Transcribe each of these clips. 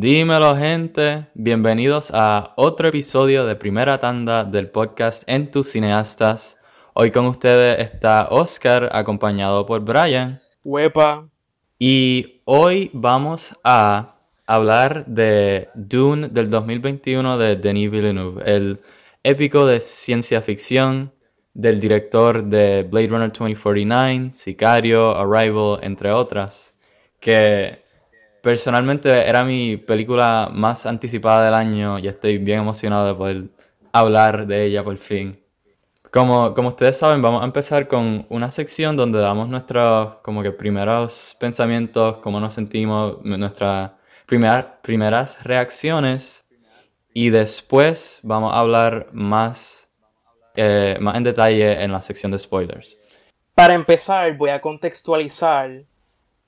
Dímelo gente, bienvenidos a otro episodio de primera tanda del podcast En tus cineastas. Hoy con ustedes está Oscar acompañado por Brian. Huepa. Y hoy vamos a hablar de Dune del 2021 de Denis Villeneuve, el épico de ciencia ficción del director de Blade Runner 2049, Sicario, Arrival, entre otras, que personalmente era mi película más anticipada del año y estoy bien emocionado de poder hablar de ella por fin. Como, como ustedes saben, vamos a empezar con una sección donde damos nuestros como que primeros pensamientos, cómo nos sentimos, nuestras primeras reacciones y después vamos a hablar más eh, más en detalle en la sección de spoilers. Para empezar, voy a contextualizar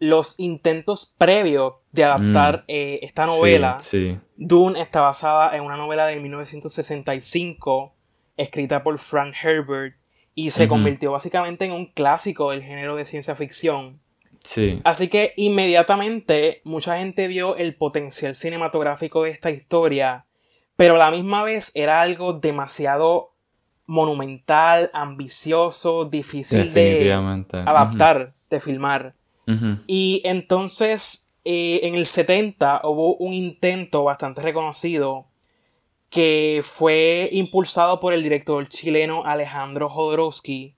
los intentos previos de adaptar mm. eh, esta novela. Sí, Dune está basada en una novela de 1965 escrita por Frank Herbert y se convirtió básicamente en un clásico del género de ciencia ficción. Sí. Así que inmediatamente mucha gente vio el potencial cinematográfico de esta historia, pero a la misma vez era algo demasiado monumental, ambicioso, difícil de adaptar, de filmar. Y entonces, eh, en el 70 hubo un intento bastante reconocido que fue impulsado por el director chileno Alejandro Jodorowsky.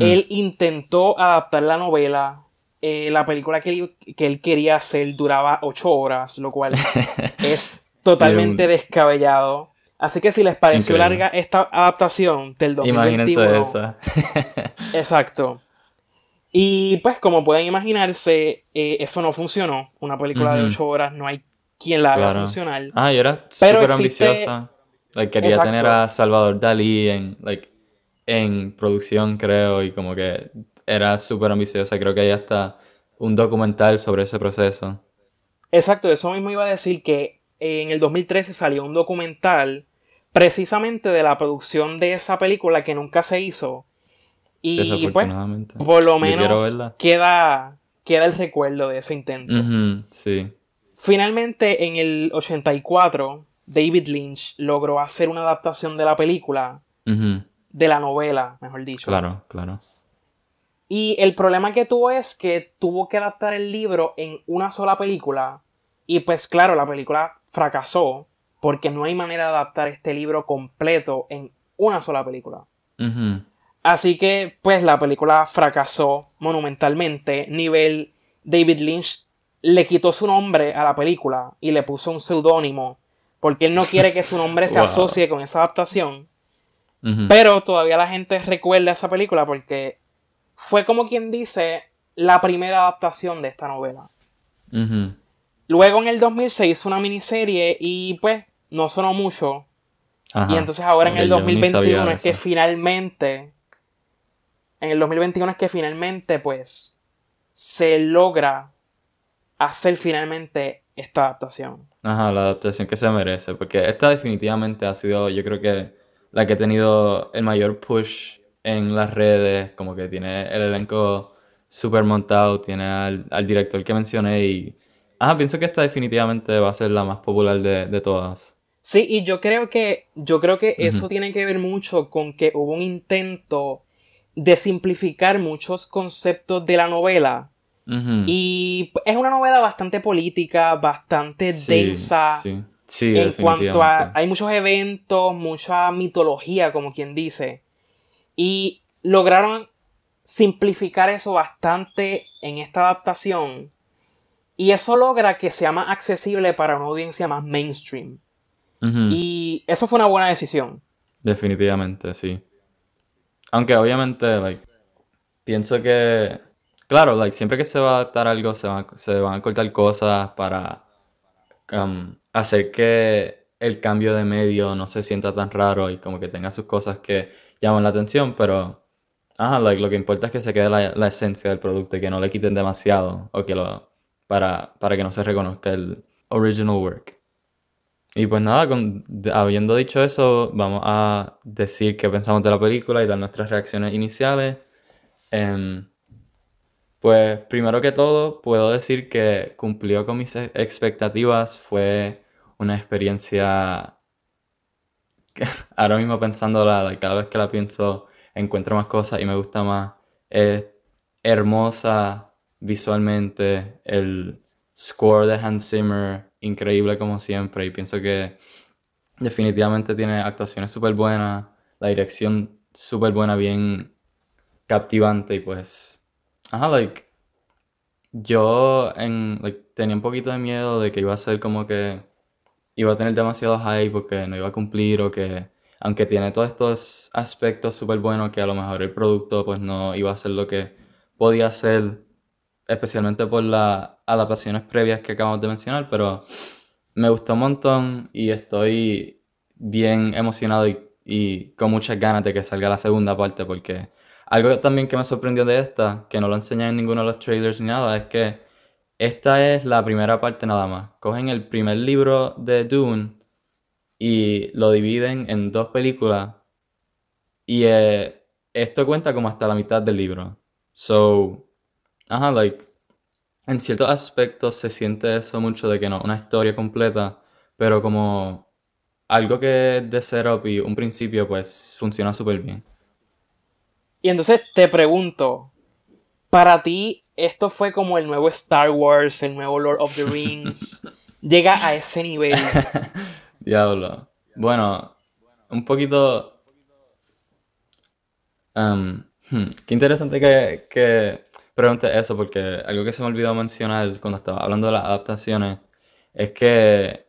Él intentó adaptar la novela. Eh, la película que él, que él, quería hacer duraba ocho horas, lo cual es totalmente descabellado. Así que si les pareció larga esta adaptación del 2021... Imagínense esa. exacto. Y pues como pueden imaginarse, eh, eso no funcionó. Una película de 8 horas no hay quien la haga funcionar. Ah, y era súper ambiciosa. quería tener a Salvador Dalí en, like, en producción, creo, y como que era súper ambiciosa. Creo que hay hasta un documental sobre ese proceso. Exacto, eso mismo iba a decir que en el 2013 salió un documental precisamente de la producción de esa película que nunca se hizo. Y pues, por lo menos queda, queda el recuerdo de ese intento. sí. Finalmente, en el 84, David Lynch logró hacer una adaptación de la película, de la novela, mejor dicho. Claro, claro. Y el problema que tuvo es que tuvo que adaptar el libro en una sola película. Y pues claro, la película fracasó porque no hay manera de adaptar este libro completo en una sola película. Así que, pues, la película fracasó monumentalmente. Nivel David Lynch le quitó su nombre a la película y le puso un seudónimo porque él no quiere que su nombre se asocie con esa adaptación. Pero todavía la gente recuerda esa película porque fue como quien dice la primera adaptación de esta novela. Luego en el 2006 hizo una miniserie y pues no sonó mucho. y entonces ahora en el 2021 es que finalmente, en el 2021 es que finalmente pues se logra hacer finalmente esta adaptación. Ajá, la adaptación que se merece, porque esta definitivamente ha sido, yo creo que la que ha tenido el mayor push en las redes, como que tiene el elenco súper montado, tiene al, al director que mencioné y Ah, pienso que esta definitivamente va a ser la más popular de, todas. Sí, y yo creo que, yo creo que eso tiene que ver mucho con que hubo un intento de simplificar muchos conceptos de la novela. Y es una novela bastante política, bastante densa. Sí, sí, En cuanto a. Hay muchos eventos, mucha mitología, como quien dice. Y lograron simplificar eso bastante en esta adaptación. Y eso logra que sea más accesible para una audiencia más mainstream. Y eso fue una buena decisión. Definitivamente, sí. Aunque obviamente, pienso que, claro, like, siempre que se va a adaptar algo, se, se van a cortar cosas para um, hacer que el cambio de medio no se sienta tan raro y como que tenga sus cosas que llaman la atención, pero ajá, like, lo que importa es que se quede la, la esencia del producto y que no le quiten demasiado o que lo para, para que no se reconozca el original work. Y pues nada, habiendo dicho eso, vamos a decir qué pensamos de la película y dar nuestras reacciones iniciales. Em, Pues primero que todo, puedo decir que cumplió con mis expectativas. Fue una experiencia ahora mismo pensándola, cada vez que la pienso, encuentro más cosas y me gusta más. Es hermosa visualmente. El score de Hans Zimmer, increíble como siempre. Y pienso que definitivamente tiene actuaciones súper buenas. La dirección súper buena, bien captivante y pues Ajá, like, yo en, like, tenía un poquito de miedo de que iba a ser como que iba a tener demasiado hype porque no iba a cumplir o que, aunque tiene todos estos aspectos súper buenos, que a lo mejor el producto pues no iba a ser lo que podía ser, especialmente por las adaptaciones previas que acabamos de mencionar, pero me gustó un montón y estoy bien emocionado y, y con muchas ganas de que salga la segunda parte porque algo también que me sorprendió de esta, que no lo enseñan en ninguno de los trailers ni nada, es que esta es la primera parte nada más. Cogen el primer libro de Dune y lo dividen en dos películas. Y eh, esto cuenta como hasta la mitad del libro. So, ajá, like, en ciertos aspectos se siente eso mucho de que no, una historia completa, pero como algo que es de setup y un principio, pues funciona súper bien. Y entonces te pregunto, para ti esto fue como el nuevo Star Wars, el nuevo Lord of the Rings. Llega a ese nivel. Diablo. Bueno, un poquito... Um, hmm, qué interesante que, que preguntes eso, porque algo que se me olvidó mencionar cuando estaba hablando de las adaptaciones es que...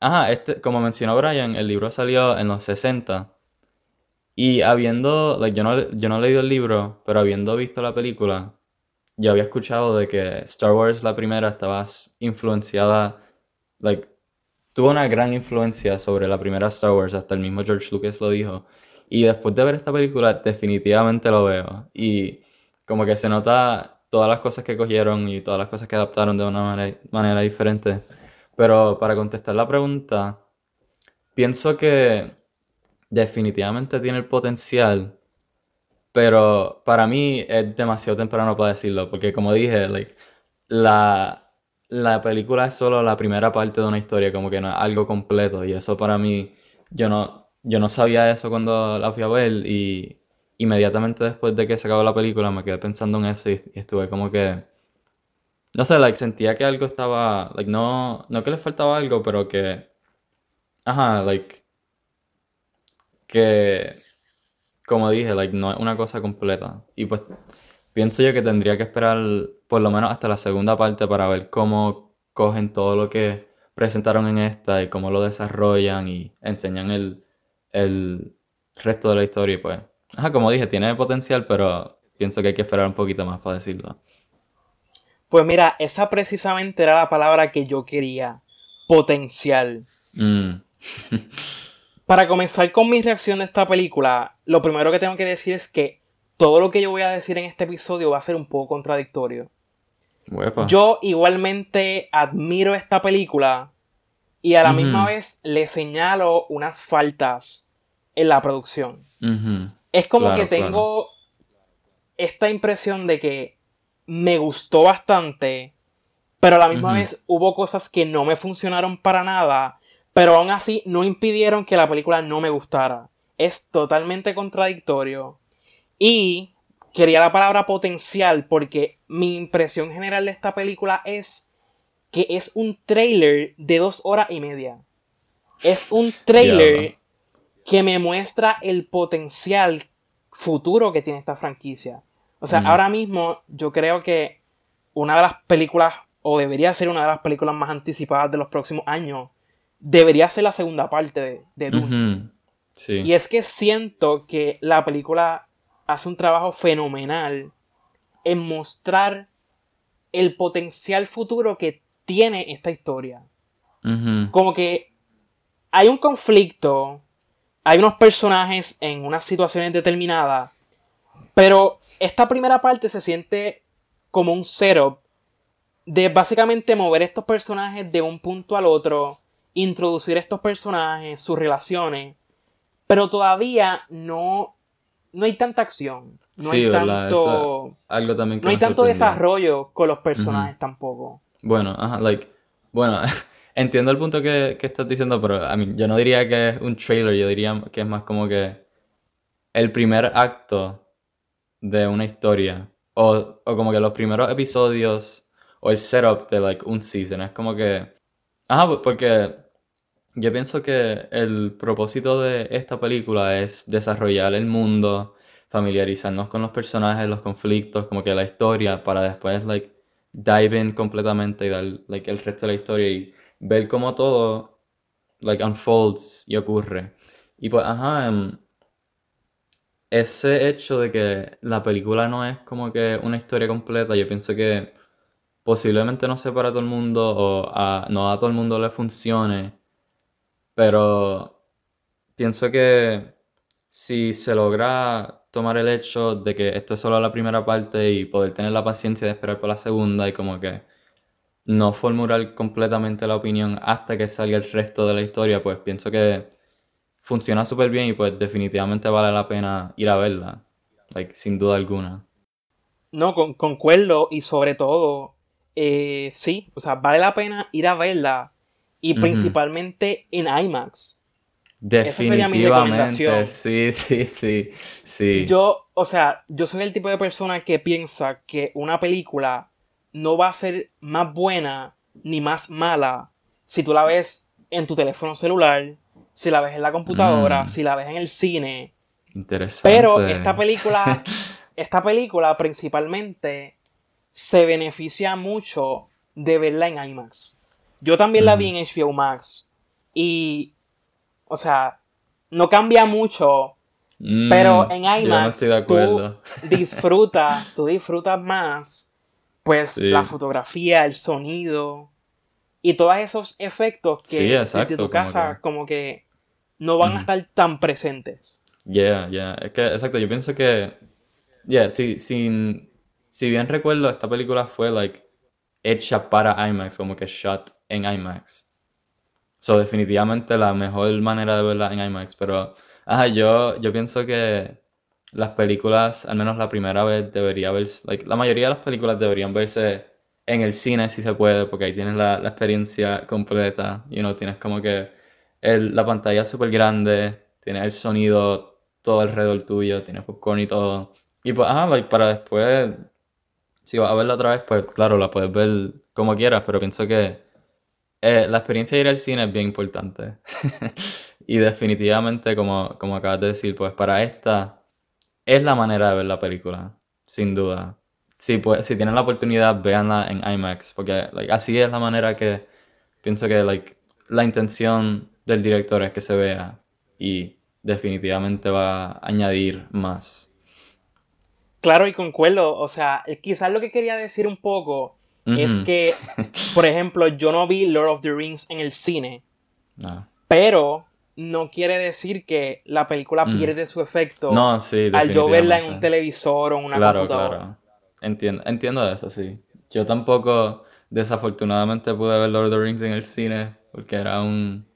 Ajá, este, como mencionó Brian, el libro salió en los 60 y habiendo, like, yo, no, yo no he leído el libro, pero habiendo visto la película, yo había escuchado de que Star Wars, la primera, estaba influenciada, like, tuvo una gran influencia sobre la primera Star Wars, hasta el mismo George Lucas lo dijo. Y después de ver esta película, definitivamente lo veo. Y como que se nota todas las cosas que cogieron y todas las cosas que adaptaron de una manera, manera diferente. Pero para contestar la pregunta, pienso que definitivamente tiene el potencial, pero para mí es demasiado temprano para decirlo, porque como dije, like, la, la película es solo la primera parte de una historia, como que no es algo completo, y eso para mí, yo no, yo no sabía eso cuando la fui a ver, y inmediatamente después de que se acabó la película me quedé pensando en eso y, estuve como que... No sé, like, sentía que algo estaba, like, no, no que le faltaba algo, pero que, ajá, like, que, como dije, like, no es una cosa completa. Y pues pienso yo que tendría que esperar por lo menos hasta la segunda parte para ver cómo cogen todo lo que presentaron en esta y cómo lo desarrollan y enseñan el, el resto de la historia. Y pues, ajá, como dije, tiene potencial, pero pienso que hay que esperar un poquito más para decirlo. Pues mira, esa precisamente era la palabra que yo quería. Potencial. Mm. Para comenzar con mi reacción de esta película, lo primero que tengo que decir es que todo lo que yo voy a decir en este episodio va a ser un poco contradictorio. Yo igualmente admiro esta película y a la misma vez le señalo unas faltas en la producción. Es como que tengo esta impresión de que me gustó bastante, pero a la misma vez hubo cosas que no me funcionaron para nada pero aún así no impidieron que la película no me gustara. Es totalmente contradictorio. Y quería la palabra potencial porque mi impresión general de esta película es que es un trailer de dos horas y media. Es un trailer que me muestra el potencial futuro que tiene esta franquicia. O sea, ahora mismo yo creo que una de las películas, o debería ser una de las películas más anticipadas de los próximos años, debería ser la segunda parte de, de Dune. Y es que siento que la película hace un trabajo fenomenal en mostrar el potencial futuro que tiene esta historia. Como que hay un conflicto, hay unos personajes en unas situaciones determinadas, pero esta primera parte se siente como un setup de básicamente mover estos personajes de un punto al otro introducir estos personajes, sus relaciones, pero todavía no, no hay tanta acción. no hay tanto. algo también no hay tanto desarrollo con los personajes tampoco. Bueno, ajá, like. Bueno, entiendo el punto que, estás diciendo, pero a mí, yo no diría que es un trailer, yo diría que es más como que el primer acto de una historia. O, o como que los primeros episodios o el setup de like un season. Es como que. Ajá, porque yo pienso que el propósito de esta película es desarrollar el mundo, familiarizarnos con los personajes, los conflictos, como que la historia, para después, like, dive in completamente y dar, like, el resto de la historia ver cómo todo, like, unfolds y ocurre. Y pues, ajá, em, ese hecho de que la película no es como que una historia completa, yo pienso que posiblemente no sea para todo el mundo o a, no a todo el mundo le funcione, pero pienso que si se logra tomar el hecho de que esto es solo la primera parte y poder tener la paciencia de esperar por la segunda y como que no formular completamente la opinión hasta que salga el resto de la historia, pues pienso que funciona súper bien y pues definitivamente vale la pena ir a verla, like, sin duda alguna. No, con, concuerdo y sobre todo eh, sí, o sea, vale la pena ir a verla y principalmente en IMAX. Definitivamente, Esa sería mi recomendación. Sí, sí, sí, sí. Yo, o sea, yo soy el tipo de persona que piensa que una película no va a ser más buena ni más mala si tú la ves en tu teléfono celular, si la ves en la computadora, mm. si la ves en el cine. Interesante. Pero esta película, esta película principalmente se beneficia mucho de verla en IMAX. Yo también la vi en HBO Max y, o sea, no cambia mucho, mm, pero en IMAX tú disfrutas, tú disfrutas más, pues la fotografía, el sonido y todos esos efectos que desde tu casa como que, no van a estar tan presentes. Yeah, yeah, es que exacto, yo pienso que, yeah, sí, sin si bien recuerdo, esta película fue like hecha para IMAX, como que shot en IMAX. So, definitivamente la mejor manera de verla en IMAX. Pero, ajá, yo, yo pienso que las películas, al menos la primera vez, debería verse, like, la mayoría de las películas deberían verse en el cine si se puede, porque ahí tienes la, la experiencia completa. You know, tienes como que el, la pantalla súper grande, tienes el sonido todo alrededor tuyo, tienes popcorn y todo. Y pues, ajá, like, para después si vas a verla otra vez, pues claro, la puedes ver como quieras, pero pienso que eh, la experiencia de ir al cine es bien importante. y definitivamente, como, como acabas de decir, pues para esta es la manera de ver la película, sin duda. Si, pues, si tienen la oportunidad, véanla en IMAX, porque así es la manera que pienso que like, la intención del director es que se vea y definitivamente va a añadir más. Claro, y concuerdo. O sea, quizás lo que quería decir un poco es que, por ejemplo, yo no vi Lord of the Rings en el cine. No. Pero no quiere decir que la película mm. pierde su efecto no, sí, al yo verla en un televisor o en una claro, computadora. Claro, Entiendo, entiendo eso, sí. Yo tampoco, desafortunadamente, pude ver Lord of the Rings en el cine porque era un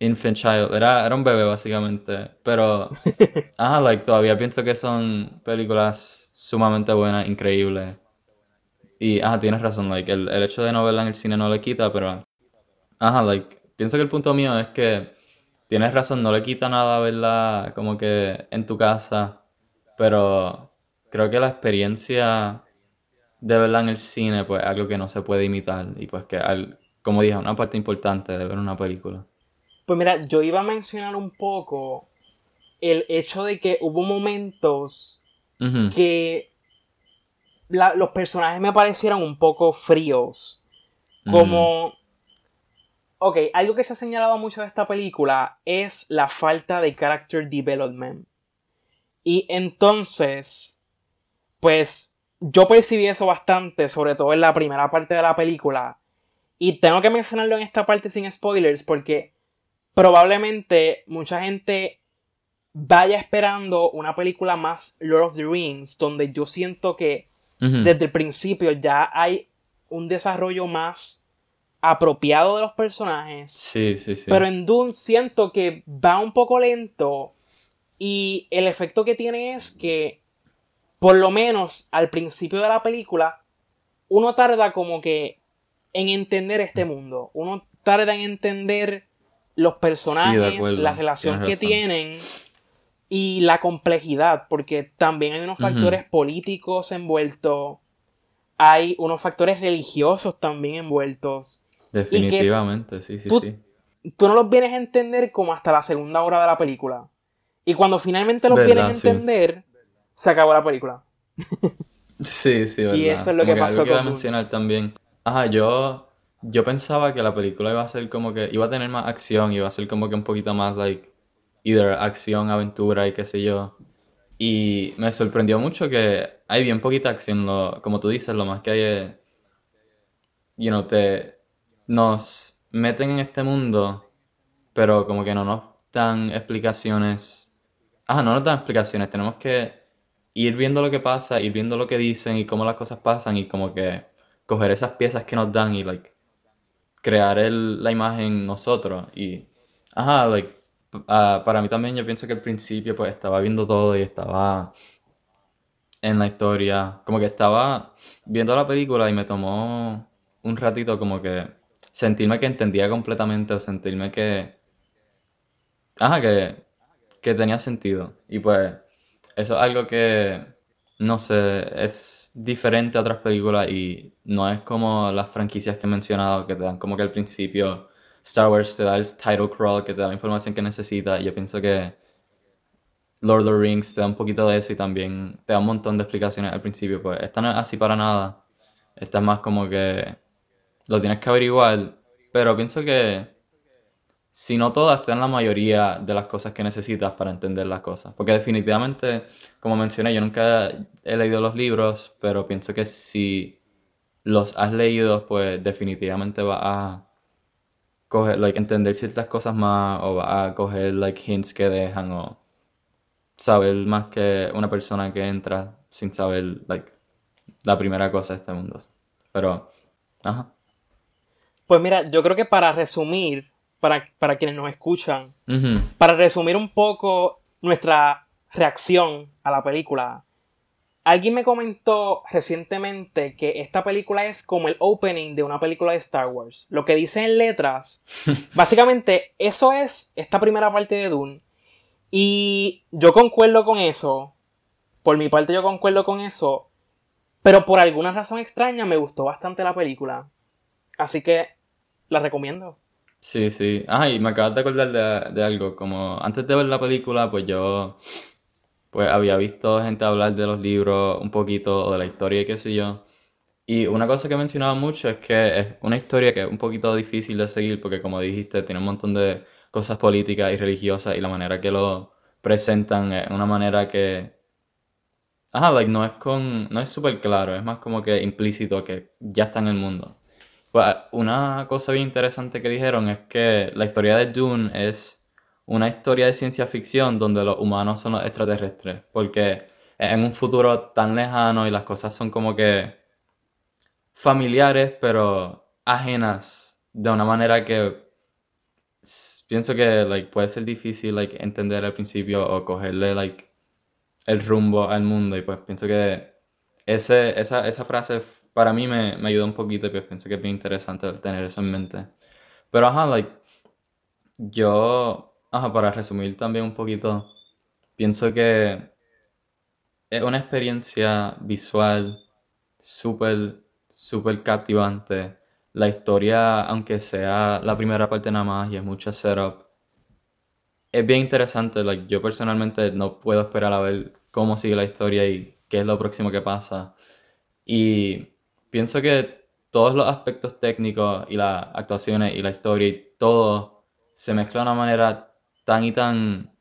infant child, era, era un bebé básicamente, pero ajá, like, todavía pienso que son películas sumamente buenas, increíbles. Y ajá, tienes razón, like, el, el hecho de no verla en el cine no le quita, pero ajá, like, pienso que el punto mío es que tienes razón, no le quita nada verla como que en tu casa, pero creo que la experiencia de verla en el cine, pues, es algo que no se puede imitar. Y pues que, al, como dije, una parte importante de ver una película. Pues mira, yo iba a mencionar un poco el hecho de que hubo momentos que los personajes me parecieron un poco fríos. Como... Ok, algo que se ha señalado mucho de esta película es la falta de character development. Y entonces, pues yo percibí eso bastante, sobre todo en la primera parte de la película. Y tengo que mencionarlo en esta parte sin spoilers porque probablemente mucha gente vaya esperando una película más Lord of the Rings, donde yo siento que desde el principio ya hay un desarrollo más apropiado de los personajes. Sí, sí, sí. Pero en Dune siento que va un poco lento y el efecto que tiene es que por lo menos al principio de la película, uno tarda como que en entender este mundo. Uno tarda en entender los personajes, la relación que tienen y la complejidad, porque también hay unos factores políticos envueltos, hay unos factores religiosos también envueltos. Definitivamente, sí, sí, sí. Tú no los vienes a entender como hasta la segunda hora de la película. Y cuando finalmente los vienes a entender, se acabó la película. sí, sí, verdad. Y eso es lo que, pasó que a mencionar también. Ajá, yo, yo pensaba que la película iba a ser como que iba a tener más acción, iba a ser como que un poquito más, like, either acción, aventura y qué sé yo. Y me sorprendió mucho que hay bien poquita acción, lo, como tú dices, lo más que hay es, you know, te, nos meten en este mundo, pero como que no nos dan explicaciones. Ah, no nos dan explicaciones, tenemos que ir viendo lo que pasa, ir viendo lo que dicen y cómo las cosas pasan y como que coger esas piezas que nos dan y like crear el, la imagen nosotros. Y ajá, like Ah, para mí también yo pienso que al principio pues estaba viendo todo y estaba en la historia, como que estaba viendo la película y me tomó un ratito como que sentirme que entendía completamente o sentirme que, ajá, que, que tenía sentido. Y pues eso es algo que, no sé, es diferente a otras películas y no es como las franquicias que he mencionado que te dan como que al principio Star Wars te da el title crawl, que te da la información que necesitas. Yo pienso que Lord of the Rings te da un poquito de eso y también te da un montón de explicaciones al principio. Pues esta no es así para nada. Esta es más como que lo tienes que averiguar. Pero pienso que si no todas te dan la mayoría de las cosas que necesitas para entender las cosas. Porque definitivamente, como mencioné, yo nunca he leído los libros, pero pienso que si los has leído, pues definitivamente vas a coger, like, entender ciertas cosas más o va a coger, like, hints que dejan o saber más que una persona que entra sin saber, like, la primera cosa de este mundo. Pero, ajá. Pues mira, yo creo que para resumir, para, para quienes nos escuchan, para resumir un poco nuestra reacción a la película, Alguien me comentó recientemente que esta película es como el opening de una película de Star Wars. Lo que dice en letras, básicamente eso es esta primera parte de Dune. Y yo concuerdo con eso. Por mi parte yo concuerdo con eso. Pero por alguna razón extraña me gustó bastante la película. Así que la recomiendo. Sí, sí. Ay, me acabas de acordar de, de algo. Como antes de ver la película, pues yo pues había visto gente hablar de los libros un poquito o de la historia y qué sé yo. Y una cosa que mencionaba mucho es que es una historia que es un poquito difícil de seguir porque como dijiste tiene un montón de cosas políticas y religiosas y la manera que lo presentan es una manera que... Ajá, like, no es con... no es súper claro, es más como que implícito que ya está en el mundo. Pues una cosa bien interesante que dijeron es que la historia de Dune es una historia de ciencia ficción donde los humanos son los extraterrestres, porque en un futuro tan lejano y las cosas son como que familiares, pero ajenas de una manera que pienso que like, puede ser difícil like, entender al principio o cogerle like, el rumbo al mundo. Y pues pienso que ese, esa, esa frase para mí me, me ayudó un poquito y pues pienso que es bien interesante tener eso en mente. Pero ajá, like, yo Ajá, para resumir también un poquito, pienso que es una experiencia visual súper, súper captivante. La historia, aunque sea la primera parte nada más y es mucha setup, es bien interesante. Like, yo personalmente no puedo esperar a ver cómo sigue la historia y qué es lo próximo que pasa. Y pienso que todos los aspectos técnicos y las actuaciones y la historia y todo se mezcla de una manera tan y tan,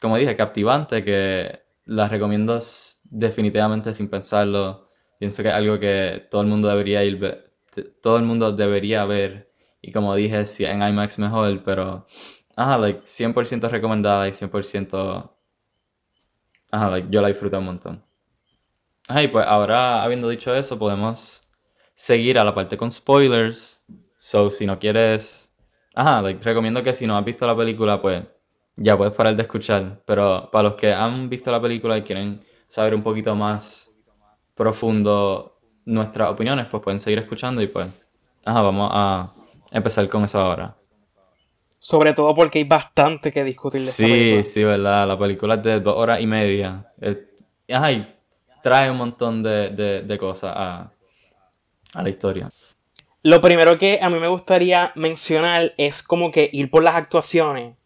como dije, captivante que las recomiendo definitivamente sin pensarlo. Pienso que es algo que todo el mundo debería ir, todo el mundo debería ver. Y como dije, si en IMAX mejor, pero, ajá, like 100% recomendada y 100%, ajá, like yo la disfruto un montón. Ajá, y pues ahora, habiendo dicho eso, podemos seguir a la parte con spoilers. So, si no quieres, ajá, like, recomiendo que si no has visto la película, pues ya puedes parar de escuchar. Pero para los que han visto la película y quieren saber un poquito más profundo nuestras opiniones, pues pueden seguir escuchando y pues, ajá, vamos a empezar con eso ahora. Sobre todo porque hay bastante que discutir de Sí, sí, verdad. La película es de dos horas y media. ajá, y trae un montón de, cosas a, la historia. Lo primero que a mí me gustaría mencionar es como que ir por las actuaciones.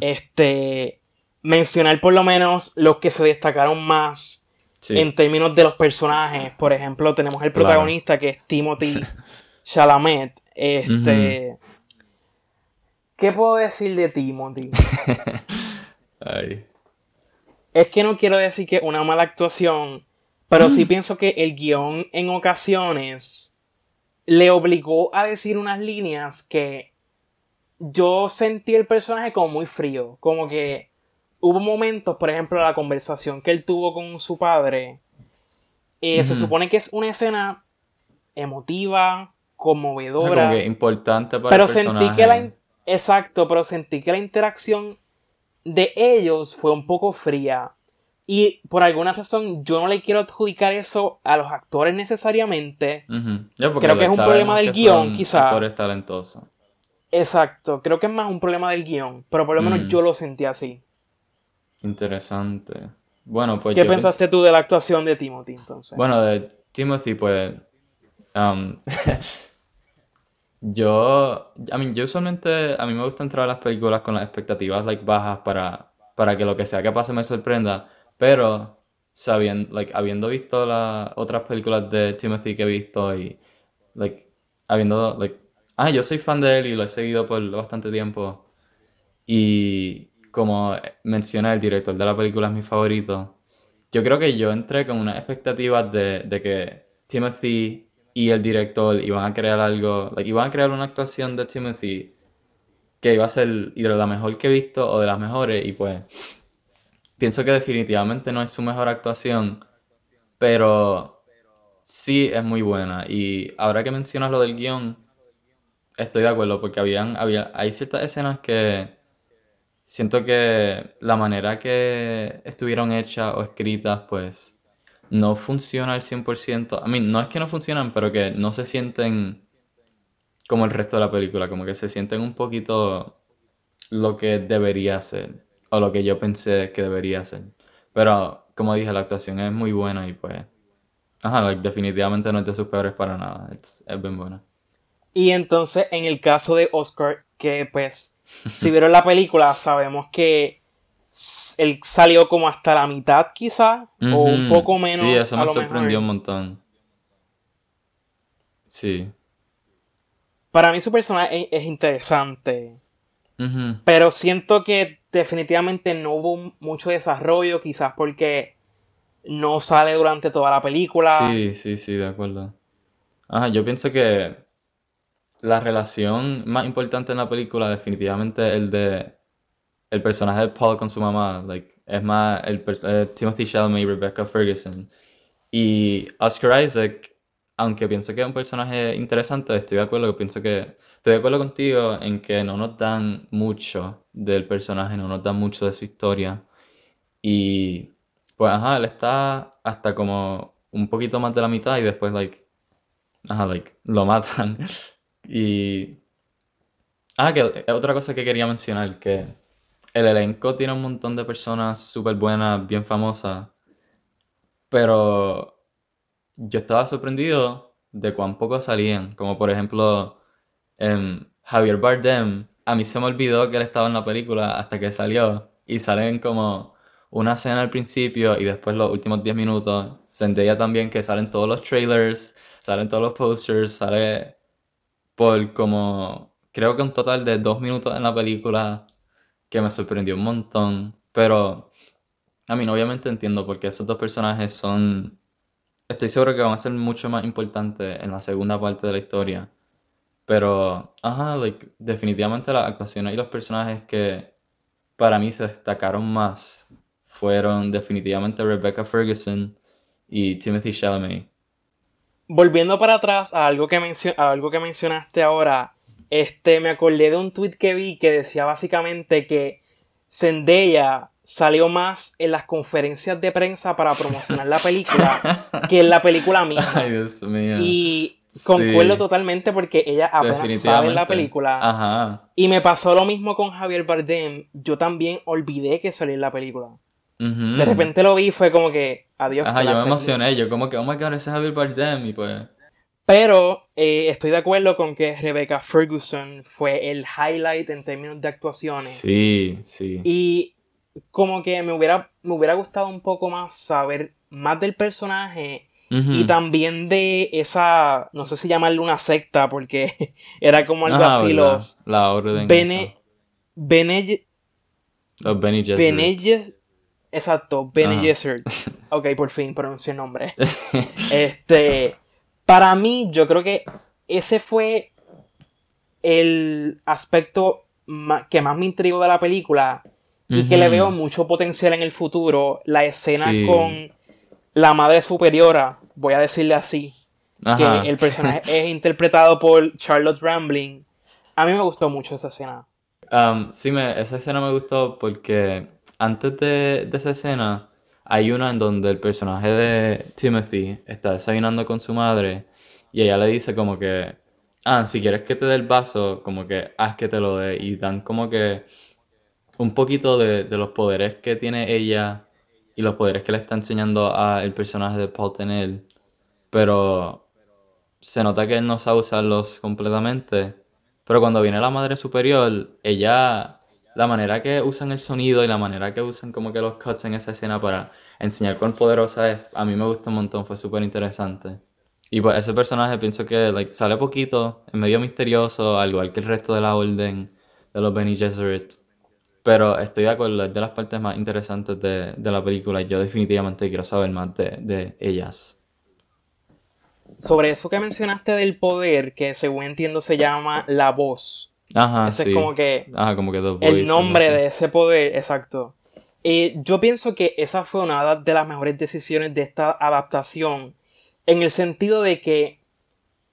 Este. Mencionar por lo menos los que se destacaron más en términos de los personajes. Por ejemplo, tenemos el protagonista que es Timothy Chalamet. Este. ¿Qué puedo decir de Timothy? Es que no quiero decir que una mala actuación, pero sí mm. pienso que el guion en ocasiones le obligó a decir unas líneas que yo sentí el personaje como muy frío. Como que hubo momentos, por ejemplo, la conversación que él tuvo con su padre. Eh, se supone que es una escena emotiva, conmovedora. Como importante para pero el personaje. sentí que la exacto, pero sentí que la interacción de ellos fue un poco fría. Y por alguna razón yo no le quiero adjudicar eso a los actores necesariamente. creo que es un problema del guion, quizá. Actores talentosos. Exacto, creo que es más un problema del guion, pero por lo menos mm. yo lo sentí así. Interesante. Bueno, pues. ¿Qué pensaste tú de la actuación de Timothy entonces? Bueno, de Timothy, pues. Um, yo. A mí, yo usualmente. A mí me gusta entrar a las películas con las expectativas like, bajas para, para que lo que sea que pase me sorprenda. Pero, sabiendo, like, habiendo visto las otras películas de Timothy que he visto y. Like, habiendo. Like, ah, yo soy fan de él y lo he seguido por bastante tiempo. Y como menciona el director de la película es mi favorito, yo creo que yo entré con unas expectativas de, de que Timothy y el director iban a crear algo, like, iban a crear una actuación de Timothy que iba a ser de la mejor que he visto o de las mejores y pues pienso que definitivamente no es su mejor actuación, pero sí es muy buena y ahora que mencionas lo del guion, estoy de acuerdo porque habían, había, hay ciertas escenas que siento que la manera que estuvieron hechas o escritas, pues no funciona al 100%. A mí, no es que no funcionan, pero que no se sienten como el resto de la película, como que se sienten un poquito lo que debería ser, o lo que yo pensé que debería ser. Pero, como dije, la actuación es muy buena y pues... Ajá, definitivamente no es de sus peores para nada, es, es bien buena. Y entonces, en el caso de Oscar, que pues si vieron la película, sabemos que él salió como hasta la mitad, quizá, o un poco menos. Sí, eso me sorprendió un montón. Sí. Para mí su personaje es, interesante. Pero siento que definitivamente no hubo mucho desarrollo, quizás porque no sale durante toda la película. Sí, sí, sí, de acuerdo. Ajá, yo pienso que la relación más importante en la película definitivamente el de el personaje de Paul con su mamá, like, es más el eh, Timothy Chalamet y Rebecca Ferguson. Y Oscar Isaac, aunque pienso que es un personaje interesante, estoy de acuerdo, pienso que estoy de acuerdo contigo en que no nos dan mucho del personaje, no nos dan mucho de su historia. Y pues ajá, él está hasta como un poquito más de la mitad y después like ajá, like lo matan. Y. Ah, que otra cosa que quería mencionar, que el elenco tiene un montón de personas súper buenas, bien famosas, pero yo estaba sorprendido de cuán pocos salían, como por ejemplo em, Javier Bardem, a mí se me olvidó que él estaba en la película hasta que salió y salen como una escena al principio y después los últimos 10 minutos. Zendaya también que salen todos los trailers, salen todos los posters, sale por como, creo que un total de dos minutos en la película que me sorprendió un montón. Pero a mí obviamente entiendo porque esos dos personajes son, estoy seguro que van a ser mucho más importantes en la segunda parte de la historia. Pero, ajá, like, definitivamente las actuaciones y los personajes que para mí se destacaron más fueron definitivamente Rebecca Ferguson y Timothy Chalamet volviendo para atrás a algo que, a algo que mencionaste ahora, este, me acordé de un tweet que vi que decía básicamente que Zendaya salió más en las conferencias de prensa para promocionar la película que en la película misma. Ay, Dios mío. Y concuerdo totalmente porque ella apenas sabe la película. Ajá. Y me pasó lo mismo con Javier Bardem. Yo también olvidé que salió en la película. De repente lo vi y fue como que, adiós. Ajá, yo me emocioné. Yo como que, oh my god, ese es Javier Bardem. Y pues... Pero eh, estoy de acuerdo con que Rebecca Ferguson fue el highlight en términos de actuaciones. Sí, sí. Y como que me hubiera, me hubiera gustado un poco más saber más del personaje y también de esa, no sé si llamarle una secta, porque era como algo así, los... La orden. Bene, Bene, los Bene Gesserit. exacto, Bene ah. Ok, por fin pronuncié el nombre. este, para mí, yo creo que ese fue el aspecto que más me intrigó de la película y que le veo mucho potencial en el futuro. La escena con la madre superiora, voy a decirle así, que el personaje es interpretado por Charlotte Rambling. A mí me gustó mucho esa escena. Um, sí, me, esa escena me gustó porque antes de, esa escena hay una en donde el personaje de Timothy está desayunando con su madre y ella le dice como que, ah, si quieres que te dé el vaso, como que haz que te lo dé y dan como que un poquito de, de los poderes que tiene ella y los poderes que le está enseñando a el personaje de Paul Tenel, pero se nota que él no sabe usarlos completamente. Pero cuando viene la madre superior, ella, la manera que usan el sonido y la manera que usan como que los cuts en esa escena para enseñar cuán poderosa es, a mí me gusta un montón, fue súper interesante. Y pues ese personaje pienso que sale poquito, es medio misterioso, al igual que el resto de la orden de los Bene Gesserit. Pero estoy de acuerdo, es de las partes más interesantes de, la película. Yo definitivamente quiero saber más de, ellas. Sobre eso que mencionaste del poder, que según entiendo se llama la voz. Ajá, Ese es como que, Ajá, como que el nombre de ese poder, exacto. Eh, yo pienso que esa fue una de las mejores decisiones de esta adaptación, en el sentido de que,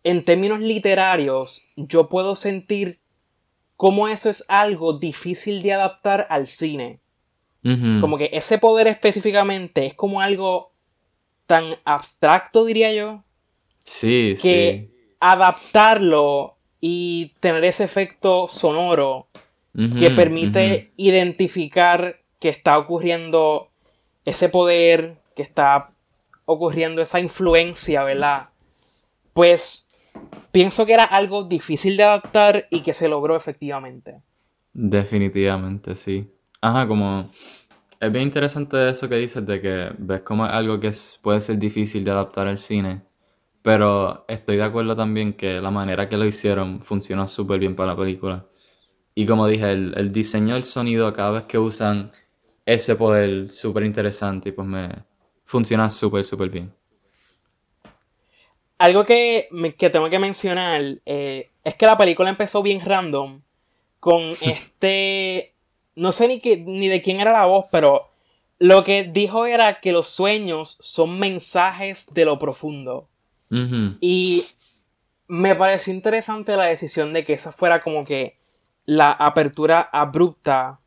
en términos literarios, yo puedo sentir cómo eso es algo difícil de adaptar al cine. Como que ese poder específicamente es como algo tan abstracto, diría yo. Sí, que adaptarlo y tener ese efecto sonoro que permite identificar que está ocurriendo ese poder, que está ocurriendo esa influencia, ¿verdad? Pues pienso que era algo difícil de adaptar y que se logró efectivamente. Definitivamente, sí. Ajá, como es bien interesante eso que dices de que ves como es algo que puede ser difícil de adaptar al cine, pero estoy de acuerdo también que la manera que lo hicieron funcionó súper bien para la película. Y como dije, el, el diseño del sonido cada vez que usan ese poder súper interesante y pues me funciona súper, súper bien. Algo que, que tengo que mencionar eh, es que la película empezó bien random con este... No sé ni, ni de quién era la voz, pero lo que dijo era que los sueños son mensajes de lo profundo. Y me pareció interesante la decisión de que esa fuera como que la apertura abrupta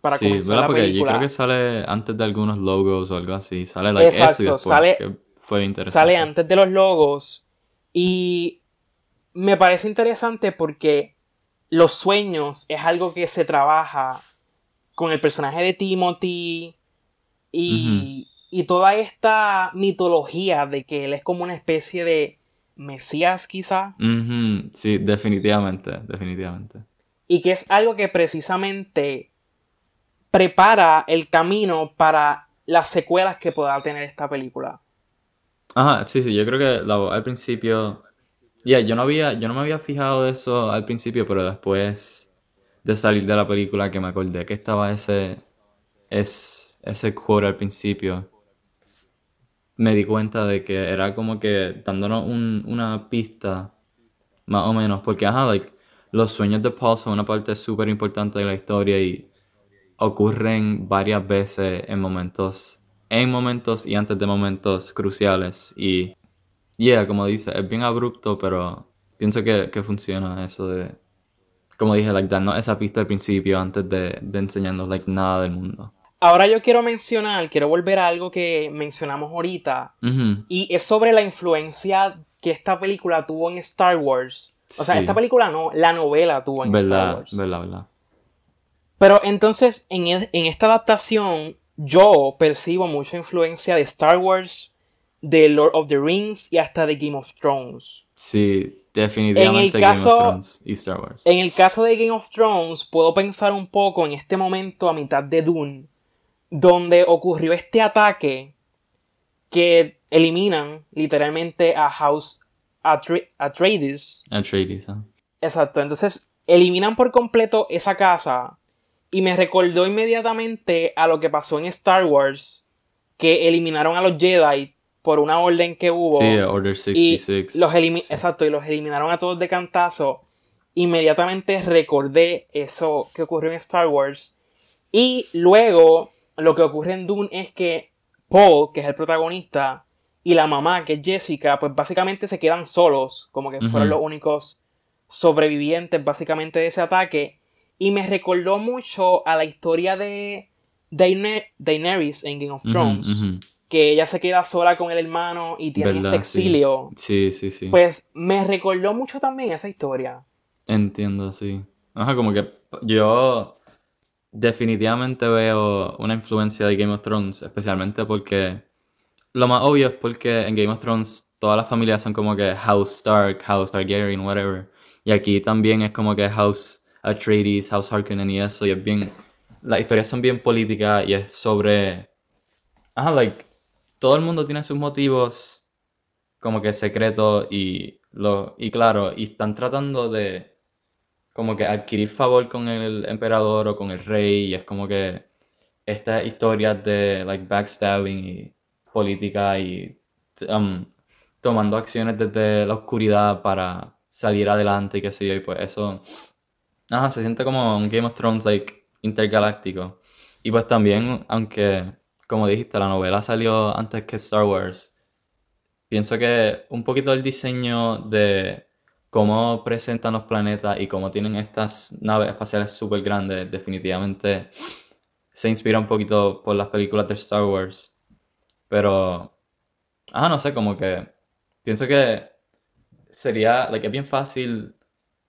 para sí, comenzar la Porque película. yo creo que sale antes de algunos logos o algo así. Sale like, Exacto, eso sale, fue interesante. Sale antes de los logos y me parece interesante porque los sueños es algo que se trabaja con el personaje de Timothy y, y toda esta mitología de que él es como una especie de Mesías quizá. Sí, definitivamente, definitivamente. Y que es algo que precisamente prepara el camino para las secuelas que pueda tener esta película. Ajá, sí, sí, yo creo que la al principio. Ya, yo no había, yo no me había fijado de eso al principio, pero después de salir de la película que me acordé que estaba ese. Es, ese quote al principio. Me di cuenta de que era como que dándonos una pista. Más o menos. Porque ajá, like, los sueños de Paul son una parte súper importante de la historia y ocurren varias veces en momentos en momentos y antes de momentos cruciales. Y, yeah, como dice, es bien abrupto, pero pienso que, funciona eso de, como dije, like, darnos esa pista al principio antes de, de enseñarnos like, nada del mundo. ahora yo quiero mencionar, quiero volver a algo que mencionamos ahorita, y es sobre la influencia que esta película tuvo en Star Wars. O sea, Sí. esta película no, la novela tuvo en Star Wars. verdad, verdad. Pero entonces, en, e- en esta adaptación, yo percibo mucha influencia de Star Wars, de Lord of the Rings y hasta de Game of Thrones. Sí, definitivamente caso- Game of Thrones y Star Wars. En el caso de Game of Thrones, puedo pensar un poco en este momento a mitad de Dune, donde ocurrió este ataque que eliminan literalmente a House Atre- Atreides. Atreides, ¿ah? Exacto, entonces eliminan por completo esa casa y me recordó inmediatamente a lo que pasó en Star Wars, que eliminaron a los Jedi por una orden que hubo. Sí, Order y 66. los elimi- Sí. Exacto, y los eliminaron a todos de cantazo. Inmediatamente recordé eso que ocurrió en Star Wars. Y luego, lo que ocurre en Dune es que Paul, que es el protagonista, y la mamá, que es Jessica, pues básicamente se quedan solos, como que fueron los únicos sobrevivientes básicamente de ese ataque. Y me recordó mucho a la historia de Daener- Daenerys en Game of Thrones, que ella se queda sola con el hermano y tiene este sí. exilio. Sí, sí, sí. Pues me recordó mucho también esa historia. Entiendo, sí. Ajá, como que yo definitivamente veo una influencia de Game of Thrones, especialmente porque lo más obvio es porque en Game of Thrones todas las familias son como que House Stark, House Targaryen, whatever. Y aquí también es como que House Atreides, House Harkonnen y eso, y es bien... Las historias son bien políticas y es sobre... Ajá, like, todo el mundo tiene sus motivos como que secretos y, y claro, y están tratando de como que adquirir favor con el emperador o con el rey y es como que estas historias de like backstabbing y política y um, tomando acciones desde la oscuridad para salir adelante y qué sé yo y pues eso ajá, se siente como un Game of Thrones like intergaláctico y pues también aunque como dijiste la novela salió antes que Star Wars pienso que un poquito el diseño de cómo presentan los planetas y cómo tienen estas naves espaciales súper grandes, definitivamente se inspira un poquito por las películas de Star Wars. Pero, ah, no sé, como que pienso que sería, like, es bien fácil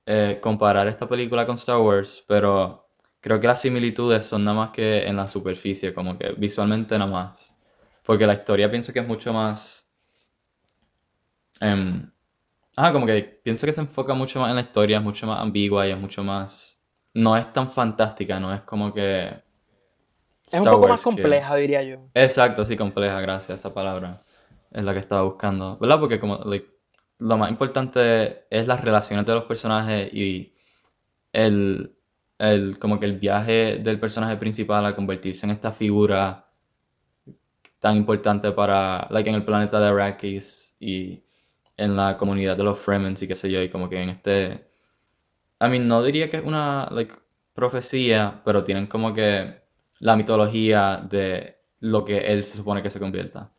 eh, comparar esta película con Star Wars, pero creo que las similitudes son nada más que en la superficie, como que visualmente nada más. Porque la historia pienso que es mucho más... Ah, como que pienso que se enfoca mucho más en la historia, es mucho más ambigua y es mucho más... No es tan fantástica, no es como que... Es un Star poco Wars más que- compleja, diría yo. Exacto, sí, compleja, gracias, esa palabra es la que estaba buscando, ¿verdad? Porque como, like, lo más importante es las relaciones de los personajes y el, el, como que el viaje del personaje principal a convertirse en esta figura tan importante para, like, en el planeta de Arrakis y en la comunidad de los Fremens y qué sé yo, y como que en este, I mean, no diría que es una, like, profecía, pero tienen como que la mitología de lo que él se supone que se convierta.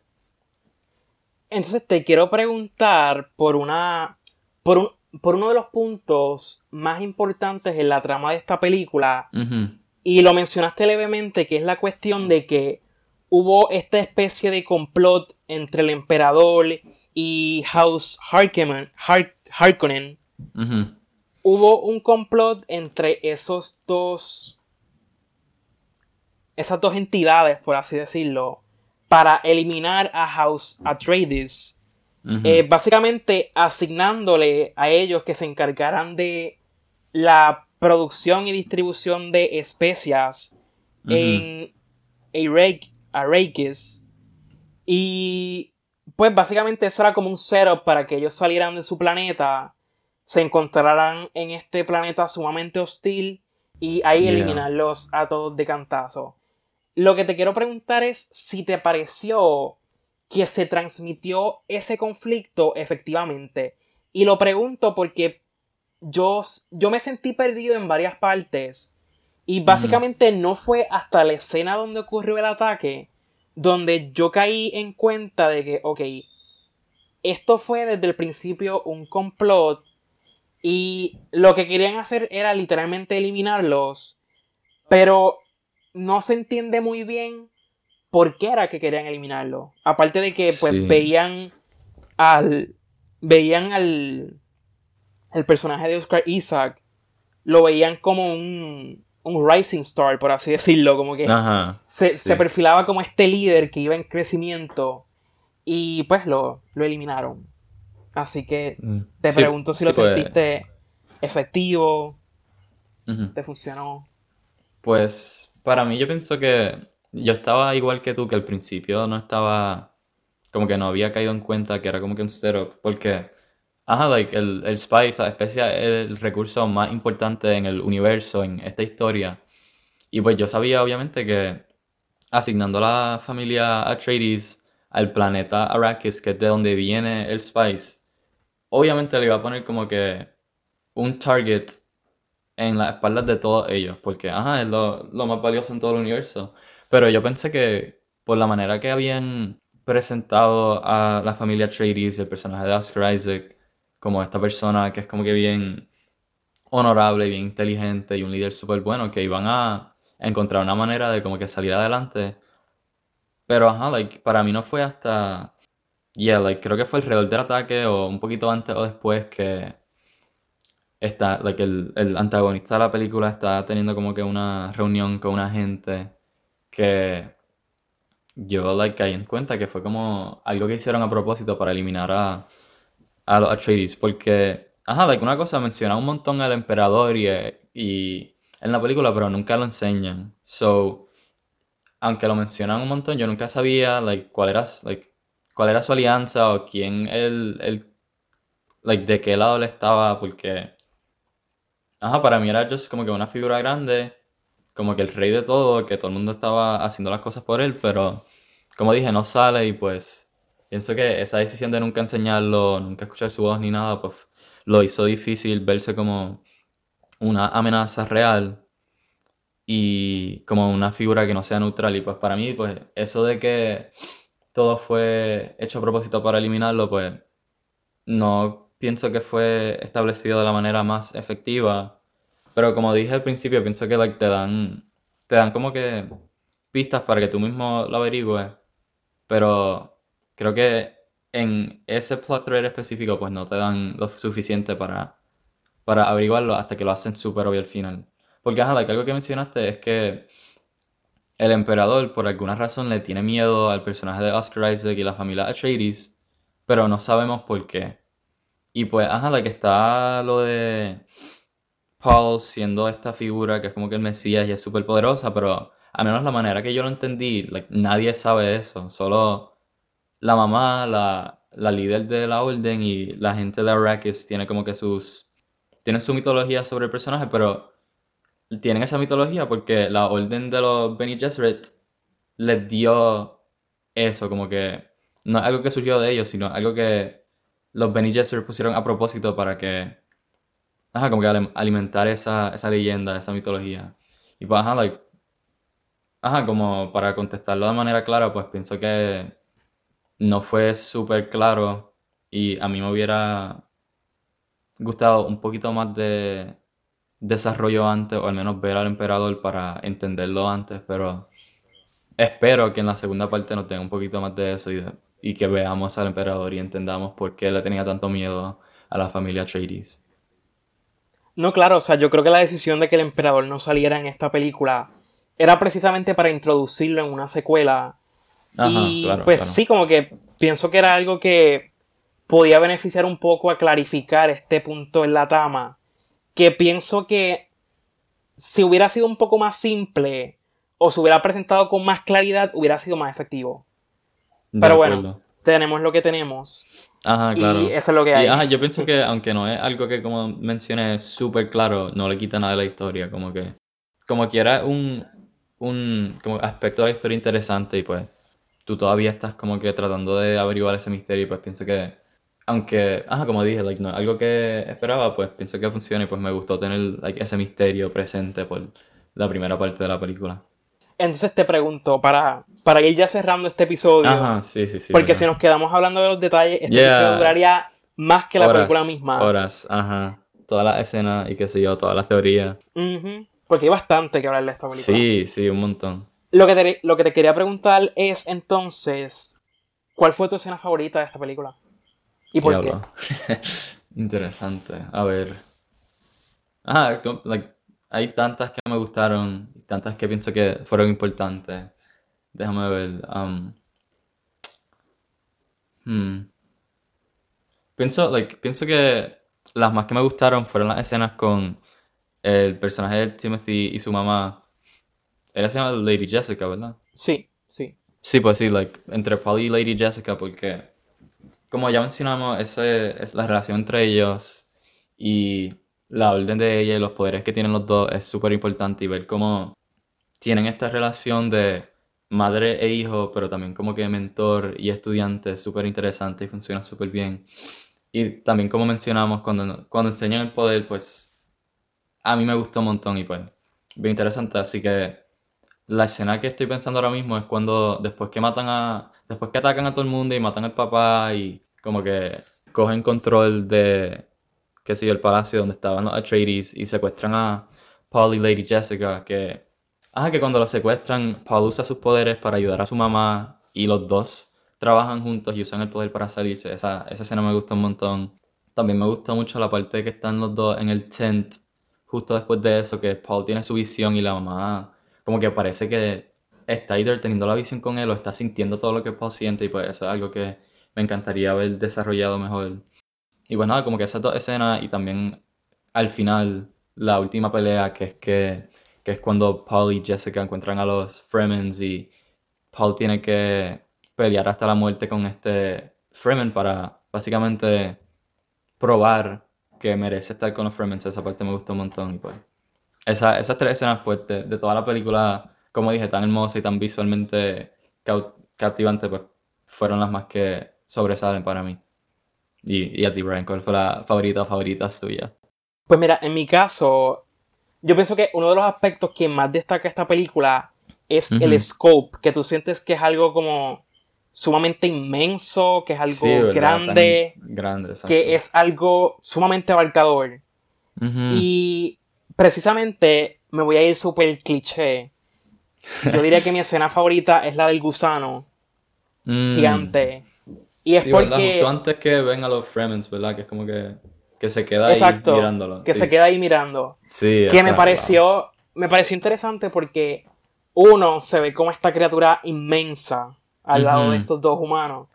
Entonces te quiero preguntar por una. por un, por uno de los puntos más importantes en la trama de esta película. Y lo mencionaste levemente, que es la cuestión de que hubo esta especie de complot entre el emperador y House Harkonnen, Hubo un complot entre esos dos. Esas dos entidades, por así decirlo, para eliminar a House Atreides. Eh, básicamente asignándole a ellos que se encargaran de la producción y distribución de especias en Arrak- Arrakis. Y pues básicamente eso era como un setup para que ellos salieran de su planeta, se encontraran en este planeta sumamente hostil y ahí Yeah. eliminarlos a todos de cantazo. Lo que te quiero preguntar es si te pareció que se transmitió ese conflicto efectivamente. Y lo pregunto porque yo, yo me sentí perdido en varias partes. Y básicamente no fue hasta la escena donde ocurrió el ataque donde yo caí en cuenta de que, ok, esto fue desde el principio un complot y lo que querían hacer era literalmente eliminarlos, pero no se entiende muy bien por qué era que querían eliminarlo. Aparte de que pues veían al veían al el personaje de Oscar Isaac lo veían como un, un rising star, por así decirlo, como que se, perfilaba como este líder que iba en crecimiento y pues lo, lo eliminaron. Así que mm. te pregunto si lo sentiste efectivo, te funcionó. Pues para mí yo pienso que yo estaba igual que tú, que al principio no estaba, como que no había caído en cuenta que era como que un setup, porque, ajá, like, el, el Spice, la especie es el recurso más importante en el universo, en esta historia. Y pues yo sabía obviamente que asignando la familia Atreides al planeta Arrakis, que es de donde viene el Spice, obviamente le iba a poner como que un target en las espaldas de todos ellos, porque ajá, es lo, más valioso en todo el universo. Pero yo pensé que por la manera que habían presentado a la familia Atreides, el personaje de Oscar Isaac, como esta persona que es como que bien honorable, bien inteligente y un líder súper bueno, que iban a encontrar una manera de como que salir adelante. Pero ajá, like, para mí no fue hasta, yeah, like, creo que fue alrededor del ataque o un poquito antes o después que está, like, el, el antagonista de la película está teniendo como que una reunión con una gente que yo like caí en cuenta que fue como algo que hicieron a propósito para eliminar a, a los Atreides porque ajá like una cosa menciona un montón al emperador y, y en la película pero nunca lo enseñan. So aunque lo mencionan un montón yo nunca sabía like cuál era like cuál era su alianza o quién él, él like de qué lado le estaba porque ajá para mí era just como que una figura grande como que el rey de todo, que todo el mundo estaba haciendo las cosas por él, pero como dije, no sale y pues pienso que esa decisión de nunca enseñarlo, nunca escuchar su voz ni nada, pues lo hizo difícil verse como una amenaza real y como una figura que no sea neutral. Y pues para mí, pues eso de que todo fue hecho a propósito para eliminarlo, pues no pienso que fue establecido de la manera más efectiva pero como dije al principio, pienso que te dan te dan como que pistas para que tú mismo lo averigües. Pero creo que en ese plot thread específico pues no te dan lo suficiente para, para averiguarlo hasta que lo hacen súper obvio al final. Porque ajá, algo que mencionaste es que el emperador por alguna razón le tiene miedo al personaje de Oscar Isaac y la familia Atreides, pero no sabemos por qué. Y pues, ajá, la que está lo de Paul siendo esta figura que es como que el Mesías y es súper poderosa, pero a menos la manera que yo lo entendí, nadie sabe eso, solo la mamá, la, la líder de la orden y la gente de Arrakis tiene como que sus... tienen su mitología sobre el personaje, pero tienen esa mitología porque la orden de los Bene Gesserit les dio eso, como que no es algo que surgió de ellos, sino algo que los Bene Gesserit pusieron a propósito para que Ajá, como que alimentar esa, esa leyenda, esa mitología. Y pues, ajá, like, ajá, como para contestarlo de manera clara, pues pienso que no fue súper claro y a mí me hubiera gustado un poquito más de desarrollo antes, o al menos ver al emperador para entenderlo antes, pero espero que en la segunda parte nos tenga un poquito más de eso y que veamos al emperador y entendamos por qué le tenía tanto miedo a la familia Atreides. No, claro, o sea, yo creo que la decisión de que el emperador no saliera en esta película era precisamente para introducirlo en una secuela. y pues sí, como que pienso que era algo que podía beneficiar un poco a clarificar este punto en la trama. Que pienso que si hubiera sido un poco más simple o se hubiera presentado con más claridad, hubiera sido más efectivo. Pero bueno, tenemos lo que tenemos. Ajá, claro. Y eso es lo que hay. ajá, yo pienso que aunque no es algo que como mencioné súper claro, no le quita nada de la historia, como que como quiera un, un como aspecto de la historia interesante y pues tú todavía estás como que tratando de averiguar ese misterio y pues pienso que aunque, ajá, como dije, like, no, algo que esperaba, pues pienso que funciona y pues me gustó tener like, ese misterio presente por la primera parte de la película. Entonces te pregunto, para, para ir ya cerrando este episodio. Ajá, sí, sí, sí. Porque si nos quedamos hablando de los detalles, este episodio duraría más que la película misma. Horas, ajá. Todas las escenas y qué sé yo, todas las teorías. Porque hay bastante que hablar de esta película. Sí, sí, un montón. Lo que te, lo que te quería preguntar es entonces, ¿cuál fue tu escena favorita de esta película? ¿Y por qué? Interesante. A ver. Ah, like, hay tantas que me gustaron tantas que pienso que fueron importantes. Déjame ver. Um, hmm. Pienso, like, pienso que las más que me gustaron fueron las escenas con el personaje de Timothy y su mamá. Ella se llama Lady Jessica, ¿verdad? Sí, sí. Sí, pues sí, like, entre Paul y Lady Jessica, porque como ya mencionamos, ese, es la relación entre ellos y la orden de ella y los poderes que tienen los dos es súper importante y ver cómo tienen esta relación de madre e hijo, pero también como que mentor y estudiante es súper interesante y funciona súper bien. Y también como mencionamos, cuando, cuando enseñan el poder, pues a mí me gustó un montón y pues bien interesante. Así que la escena que estoy pensando ahora mismo es cuando después que matan a... Después que atacan a todo el mundo y matan al papá y como que cogen control de qué sé yo, el palacio donde estaban los Atreides y secuestran a Paul y Lady Jessica, que, ah, que cuando los secuestran, Paul usa sus poderes para ayudar a su mamá y los dos trabajan juntos y usan el poder para salirse. Esa, esa escena me gusta un montón. También me gusta mucho la parte de que están los dos en el tent justo después de eso, que Paul tiene su visión y la mamá como que parece que está either teniendo la visión con él o está sintiendo todo lo que Paul siente y pues eso es algo que me encantaría haber desarrollado mejor. Y pues nada, como que esas dos escenas y también al final la última pelea que es que, que es cuando Paul y Jessica encuentran a los Fremens y Paul tiene que pelear hasta la muerte con este Fremen para básicamente probar que merece estar con los Fremen. Esa parte me gustó un montón y pues esa, esas tres escenas pues de, toda la película, como dije, tan hermosa y tan visualmente captivante, pues fueron las más que sobresalen para mí. Y, a ti, Brian, ¿cuál fue la favorita o favorita tuya? Pues mira, en mi caso, yo pienso que uno de los aspectos que más destaca esta película es el scope, que tú sientes que es algo como sumamente inmenso, que es algo grande, grande que es algo sumamente abarcador. Y precisamente me voy a ir súper cliché. Yo diría que mi escena favorita es la del gusano mm. gigante y es porque. Justo antes que ven a los Fremens, ¿verdad? Que es como que. Que se queda ahí mirándolo. Que se queda ahí mirando. Sí. Que me pareció. Me pareció interesante porque. Uno, se ve como esta criatura inmensa al lado de estos dos humanos.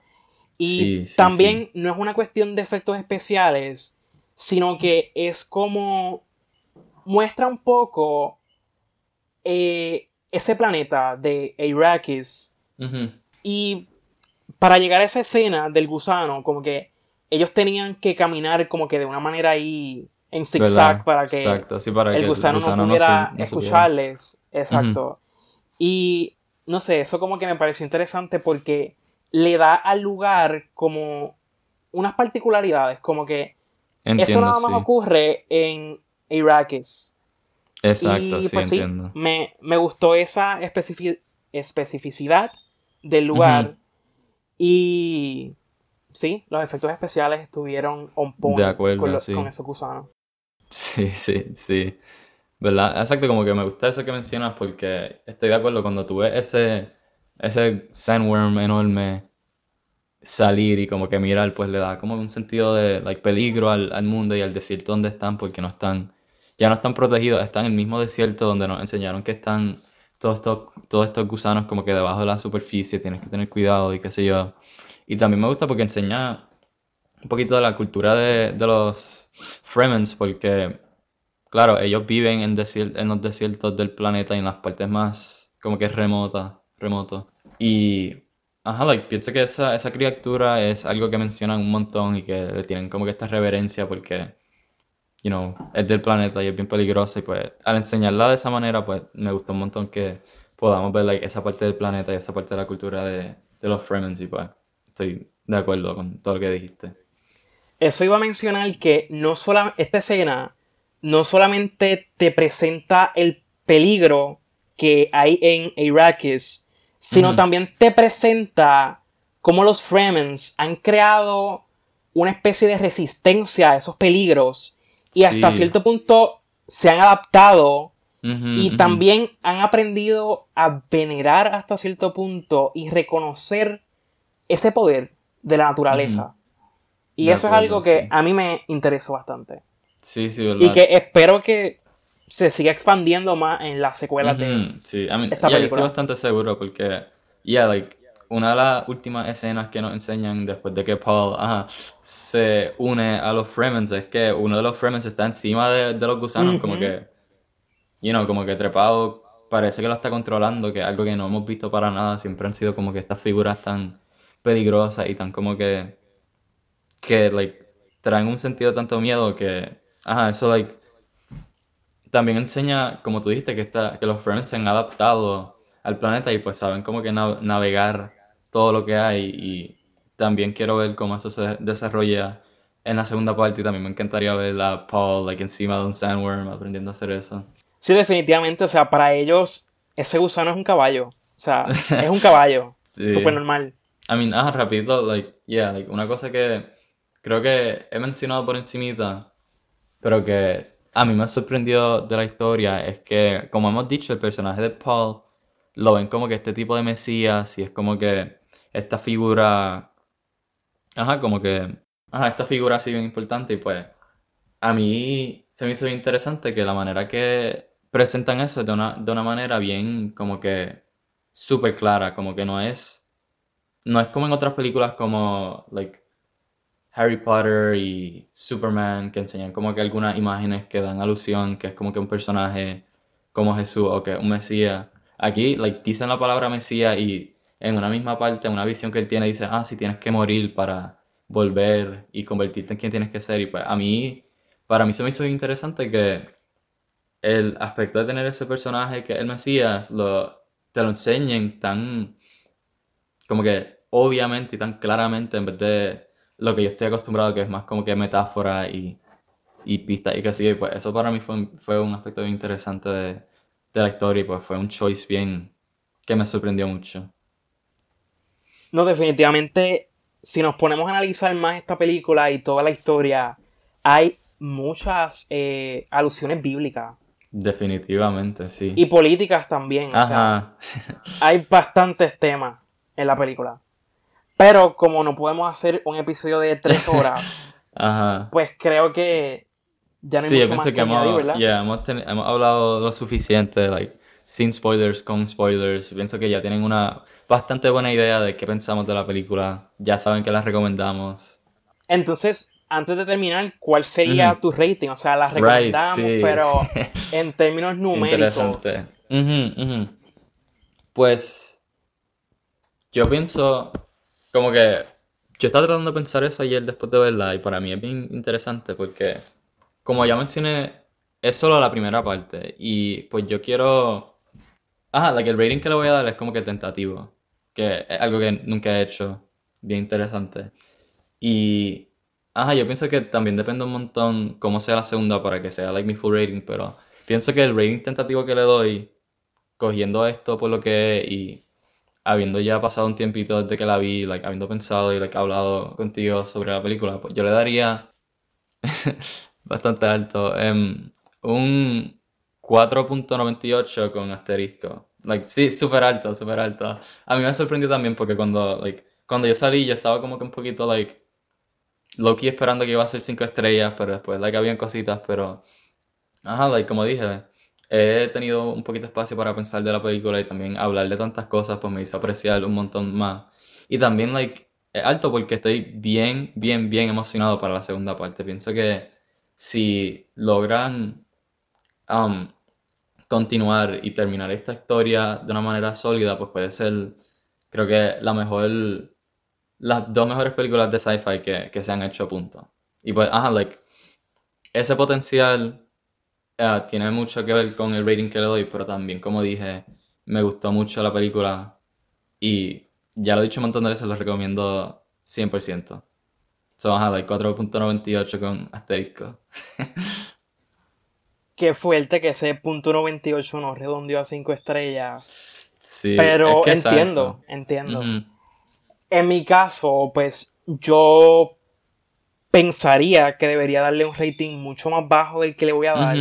Y también no es una cuestión de efectos especiales, sino que es como. Muestra un poco. Eh, ese planeta de Arrakis. Y para llegar a esa escena del gusano, como que ellos tenían que caminar como que de una manera ahí en zigzag para que, el, gusano no pudiera escucharles. Exacto. Y no sé, eso como que me pareció interesante porque le da al lugar como unas particularidades, como que eso nada más ocurre en Iraqis. Exacto, sí, pues entiendo. me, gustó esa especificidad del lugar. Y sí, los efectos especiales estuvieron on point de acuerdo, con, sí. con esos gusanos. Sí, sí, sí. ¿Verdad? Exacto, como que me gusta eso que mencionas porque estoy de acuerdo cuando tú ves ese, ese sandworm enorme salir y como que mirar, pues le da como un sentido de like, peligro al, al mundo y al desierto donde están porque no están, ya no están protegidos, están en el mismo desierto donde nos enseñaron que están todos estos, todos estos gusanos como que debajo de la superficie, tienes que tener cuidado y qué sé yo. Y también me gusta porque enseña un poquito de la cultura de, de los Fremens, porque, claro, ellos viven en, los desiertos del planeta y en las partes más como que remotas, remotos. Y, ajá, like, pienso que esa, esa criatura es algo que mencionan un montón y que le tienen como que esta reverencia porque you know, es del planeta y es bien peligrosa y pues al enseñarla de esa manera pues me gustó un montón que podamos ver like, esa parte del planeta y esa parte de la cultura de, de los Fremens y pues estoy de acuerdo con todo lo que dijiste. Eso iba a mencionar que no solamente esta escena no solamente te presenta el peligro que hay en Arrakis, sino también te presenta cómo los Fremens han creado una especie de resistencia a esos peligros y hasta cierto punto se han adaptado y también han aprendido a venerar hasta cierto punto y reconocer ese poder de la naturaleza. Y eso es algo que a mí me interesó bastante. Sí, sí, verdad. Y que espero que se siga expandiendo más en las secuelas de sí. I mean, esta película. Estoy bastante seguro porque, yeah, like, una de las últimas escenas que nos enseñan después de que Paul se une a los Fremens es que uno de los Fremens está encima de, los gusanos, como que, you know, como que trepado, parece que lo está controlando, que es algo que no hemos visto para nada, siempre han sido como que estas figuras tan peligrosas y tan como que, que, like, traen un sentido de tanto miedo que, ajá, eso, like, también enseña, como tú dijiste, que, está, que los Fremens se han adaptado al planeta y pues saben como que navegar todo lo que hay y también quiero ver cómo eso se desarrolla en la segunda parte y también me encantaría ver a Paul like, encima de un sandworm aprendiendo a hacer eso. Sí, definitivamente, o sea, para ellos ese gusano es un caballo, o sea, es un caballo, súper normal. I mean, ah, rápido, like, yeah, like, una cosa que creo que he mencionado por encimita, pero que a mí me ha sorprendido de la historia es que, como hemos dicho, el personaje de Paul lo ven como que este tipo de mesías y es como que esta figura, ajá, como que, ajá, esta figura así bien importante y pues a mí se me hizo bien interesante que la manera que presentan eso de una, de una manera bien como que súper clara, como que no es, no es como en otras películas como, like, Harry Potter y Superman, que enseñan como que algunas imágenes que dan alusión, que es como que un personaje como Jesús o que un Mesías. Aquí, like, dicen la palabra Mesías y en una misma parte, una visión que él tiene, dice, ah, si tienes que morir para volver y convertirte en quien tienes que ser. Y pues a mí, para mí se me hizo interesante que el aspecto de tener ese personaje que es el Mesías, lo, te lo enseñen tan, como que obviamente y tan claramente en vez de lo que yo estoy acostumbrado, que es más como que metáfora y, y pista y que así, pues eso para mí fue, fue un aspecto bien interesante de, de la historia y pues fue un choice bien que me sorprendió mucho. No, definitivamente, si nos ponemos a analizar más esta película y toda la historia, hay muchas eh, alusiones bíblicas. Definitivamente, sí. Y políticas también. O sea, hay bastantes temas en la película. Pero como no podemos hacer un episodio de tres horas, pues creo que ya no hay mucho más que, hemos, ¿verdad? hemos, hemos, hablado lo suficiente, like, sin spoilers, con spoilers. Pienso que ya tienen una bastante buena idea de qué pensamos de la película. Ya saben que la recomendamos. Entonces, antes de terminar, ¿cuál sería tu rating? O sea, la recomendamos, pero en términos numéricos. Pues, yo pienso, como que, yo estaba tratando de pensar eso ayer después de verla y para mí es bien interesante porque, como ya mencioné, es solo la primera parte y pues yo quiero... Ajá, la que el rating que le voy a dar es como que tentativo que es algo que nunca he hecho, bien interesante. Y, ajá, yo pienso que también depende un montón cómo sea la segunda para que sea like mi full rating, pero pienso que el rating tentativo que le doy, cogiendo esto por lo que es y habiendo ya pasado un tiempito desde que la vi, like, habiendo pensado y like, hablado contigo sobre la película, pues yo le daría bastante alto, um, un 4.98 con asterisco. Like, sí, súper alto, súper alto. A mí me sorprendió también porque cuando, like, cuando yo salí yo estaba como que un poquito, like, low-key esperando que iba a ser 5 estrellas, pero después, like, habían cositas, pero... Ajá, like, como dije, he tenido un poquito de espacio para pensar de la película y también hablar de tantas cosas, pues me hizo apreciar un montón más. Y también, like, es alto porque estoy bien, bien, bien emocionado para la segunda parte. Pienso que si logran... Um, continuar y terminar esta historia de una manera sólida, pues puede ser, creo que la mejor, las dos mejores películas de sci-fi que, que se han hecho a punto. Y pues, ajá, like, ese potencial eh, tiene mucho que ver con el rating que le doy, pero también, como dije, me gustó mucho la película y ya lo he dicho un montón de veces, lo recomiendo 100%. Son, ajá, like 4.98 con asterisco. qué fuerte que ese punto 98 no redondeó a 5 estrellas. Sí, pero entiendo, entiendo. En mi caso, pues yo pensaría que debería darle un rating mucho más bajo del que le voy a dar.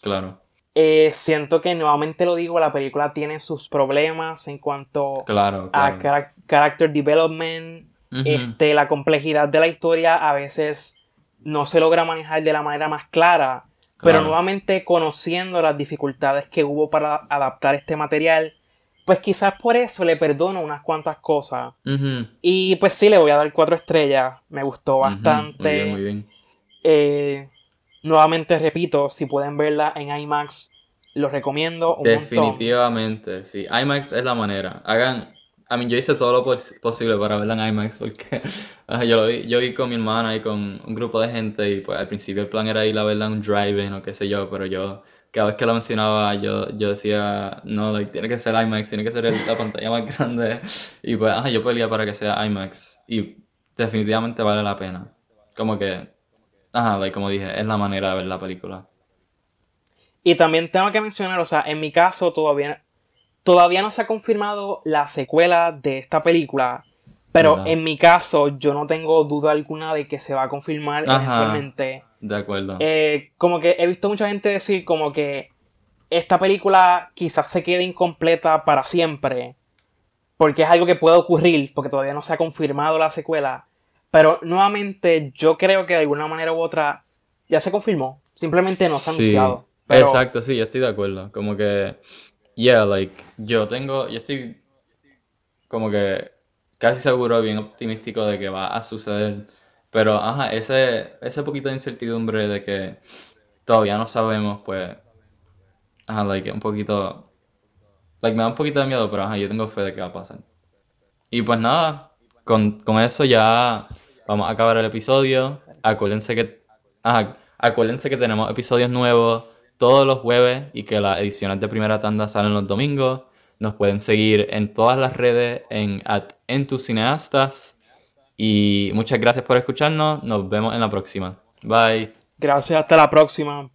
Claro. Eh, siento que nuevamente lo digo, la película tiene sus problemas en cuanto Claro, a character development, este, la complejidad de la historia a veces no se logra manejar de la manera más clara, pero nuevamente conociendo las dificultades que hubo para adaptar este material, pues quizás por eso le perdono unas cuantas cosas. Y pues sí, le voy a dar cuatro estrellas, me gustó bastante. Muy bien, muy bien. Eh, nuevamente repito, si pueden verla en IMAX, los recomiendo un montón. Definitivamente, sí. IMAX es la manera. Hagan. A mí, yo hice todo lo pos- posible para verla en IMAX porque yo, lo vi, yo vi con mi hermana y con un grupo de gente y pues al principio el plan era ir a verla en un drive-in o qué sé yo, pero yo cada vez que la mencionaba yo, yo decía, no, like, tiene que ser IMAX, tiene que ser la pantalla más grande y pues yo peleé para que sea IMAX y definitivamente vale la pena. Como que, ajá, like, como dije, es la manera de ver la película. Y también tengo que mencionar, o sea, en mi caso todavía, todavía no se ha confirmado la secuela de esta película, pero ¿Verdad? en mi caso yo no tengo duda alguna de que se va a confirmar eventualmente. De acuerdo. Eh, como que he visto mucha gente decir como que esta película quizás se quede incompleta para siempre, porque es algo que puede ocurrir, porque todavía no se ha confirmado la secuela. Pero nuevamente yo creo que de alguna manera u otra ya se confirmó, simplemente no se ha Sí, anunciado. Pero- Exacto, sí, yo estoy de acuerdo. Como que, yeah, like, yo tengo, yo estoy como que casi seguro, bien optimístico de que va a suceder. Pero, ajá, ese, ese poquito de incertidumbre de que todavía no sabemos, pues, ajá, like, un poquito, like, me da un poquito de miedo, pero, ajá, yo tengo fe de que va a pasar. Y pues nada, con, con eso ya vamos a acabar el episodio. Acuérdense que, acuérdense que tenemos episodios nuevos todos los jueves y que las ediciones de primera tanda salen los domingos. Nos pueden seguir en todas las redes en at entucineastas. Y muchas gracias por escucharnos. Nos vemos en la próxima. Bye. Gracias, hasta la próxima.